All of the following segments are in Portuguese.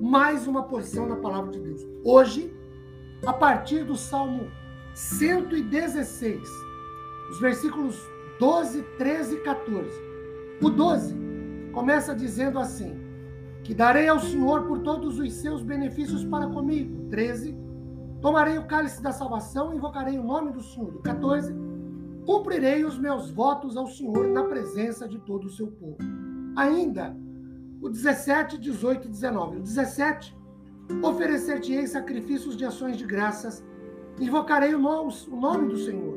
mais uma porção da palavra de Deus. Hoje, a partir do Salmo 116, os versículos 12, 13 e 14. O 12 começa dizendo assim: Que darei ao Senhor por todos os seus benefícios para comigo. 13. Tomarei o cálice da salvação e invocarei o nome do Senhor. 14. Cumprirei os meus votos ao Senhor na presença de todo o seu povo. Ainda o 17, 18 e 19. O 17, oferecer-te-ei sacrifícios de ações de graças, invocarei o nome do Senhor.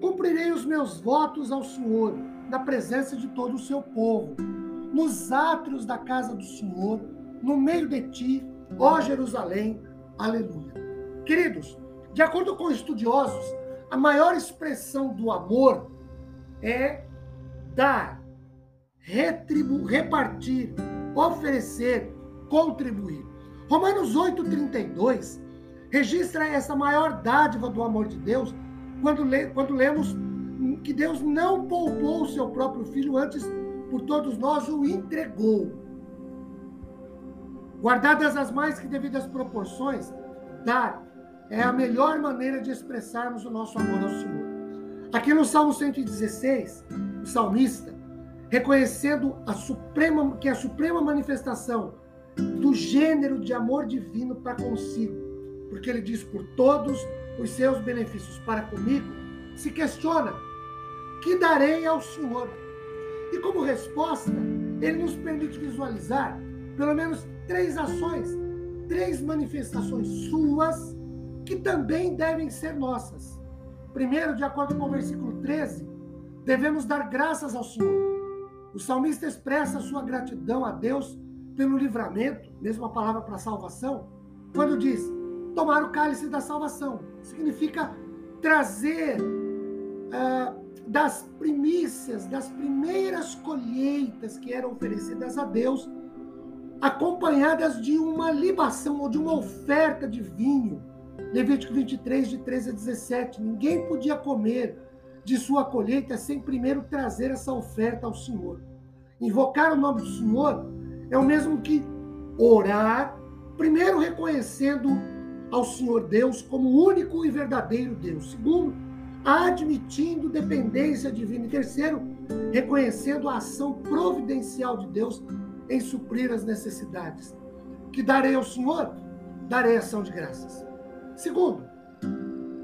Cumprirei os meus votos ao Senhor, na presença de todo o seu povo, nos átrios da casa do Senhor, no meio de ti, ó Jerusalém. Aleluia. Queridos, de acordo com estudiosos, a maior expressão do amor é dar, retribu repartir, oferecer, contribuir. Romanos 8,32 registra essa maior dádiva do amor de Deus quando, lê, quando lemos que Deus não poupou o seu próprio filho, antes por todos nós o entregou. Guardadas as mais que devidas proporções, dar é a melhor maneira de expressarmos o nosso amor ao Senhor. Aqui no Salmo 116, o salmista reconhecendo a suprema, que é a suprema manifestação do gênero de amor divino para consigo, porque ele diz por todos os seus benefícios para comigo, se questiona: que darei ao Senhor? E como resposta, ele nos permite visualizar pelo menos três ações, três manifestações suas que também devem ser nossas. Primeiro, de acordo com o versículo 13, devemos dar graças ao Senhor. O salmista expressa sua gratidão a Deus pelo livramento, mesma palavra para salvação, quando diz: tomar o cálice da salvação. Significa trazer uh, das primícias, das primeiras colheitas que eram oferecidas a Deus, acompanhadas de uma libação ou de uma oferta de vinho. Levítico 23, de 13 a 17. Ninguém podia comer de sua colheita sem primeiro trazer essa oferta ao Senhor. Invocar o nome do Senhor é o mesmo que orar, primeiro reconhecendo ao Senhor Deus como único e verdadeiro Deus. Segundo, admitindo dependência divina. E terceiro, reconhecendo a ação providencial de Deus em suprir as necessidades. Que darei ao Senhor? Darei ação de graças. Segundo,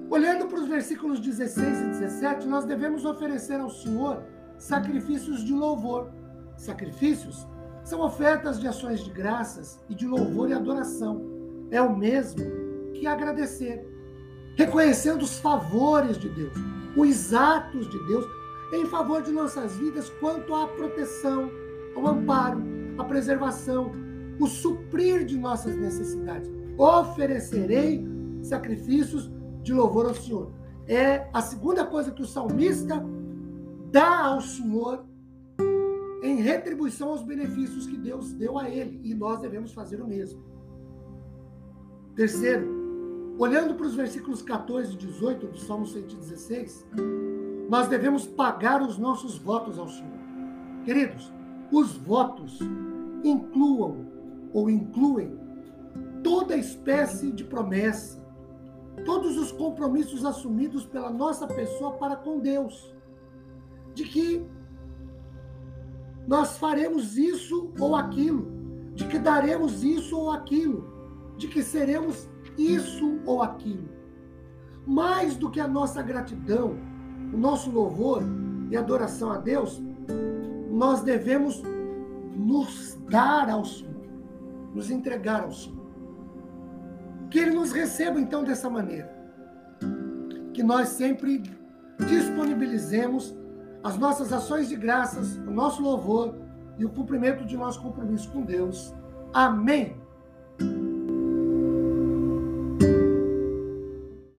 Olhando para os versículos 16 e 17, nós devemos oferecer ao Senhor sacrifícios de louvor. Sacrifícios são ofertas de ações de graças e de louvor e adoração. É o mesmo que agradecer, reconhecendo os favores de Deus, os atos de Deus em favor de nossas vidas quanto à proteção, ao amparo, à preservação, o suprir de nossas necessidades. Oferecerei sacrifícios de louvor ao Senhor. É a segunda coisa que o salmista dá ao Senhor em retribuição aos benefícios que Deus deu a ele, e nós devemos fazer o mesmo. Terceiro, olhando para os versículos 14 e 18 do Salmo 116, nós devemos pagar os nossos votos ao Senhor. Queridos, os votos incluam ou incluem toda espécie de promessa, todos os compromissos assumidos pela nossa pessoa para com Deus. De que nós faremos isso ou aquilo, de que daremos isso ou aquilo, de que seremos isso ou aquilo. Mais do que a nossa gratidão, o nosso louvor e adoração a Deus, nós devemos nos dar ao Senhor, nos entregar ao Senhor. Que Ele nos receba então dessa maneira. Que nós sempre disponibilizemos as nossas ações de graças, o nosso louvor e o cumprimento de nosso compromisso com Deus. Amém.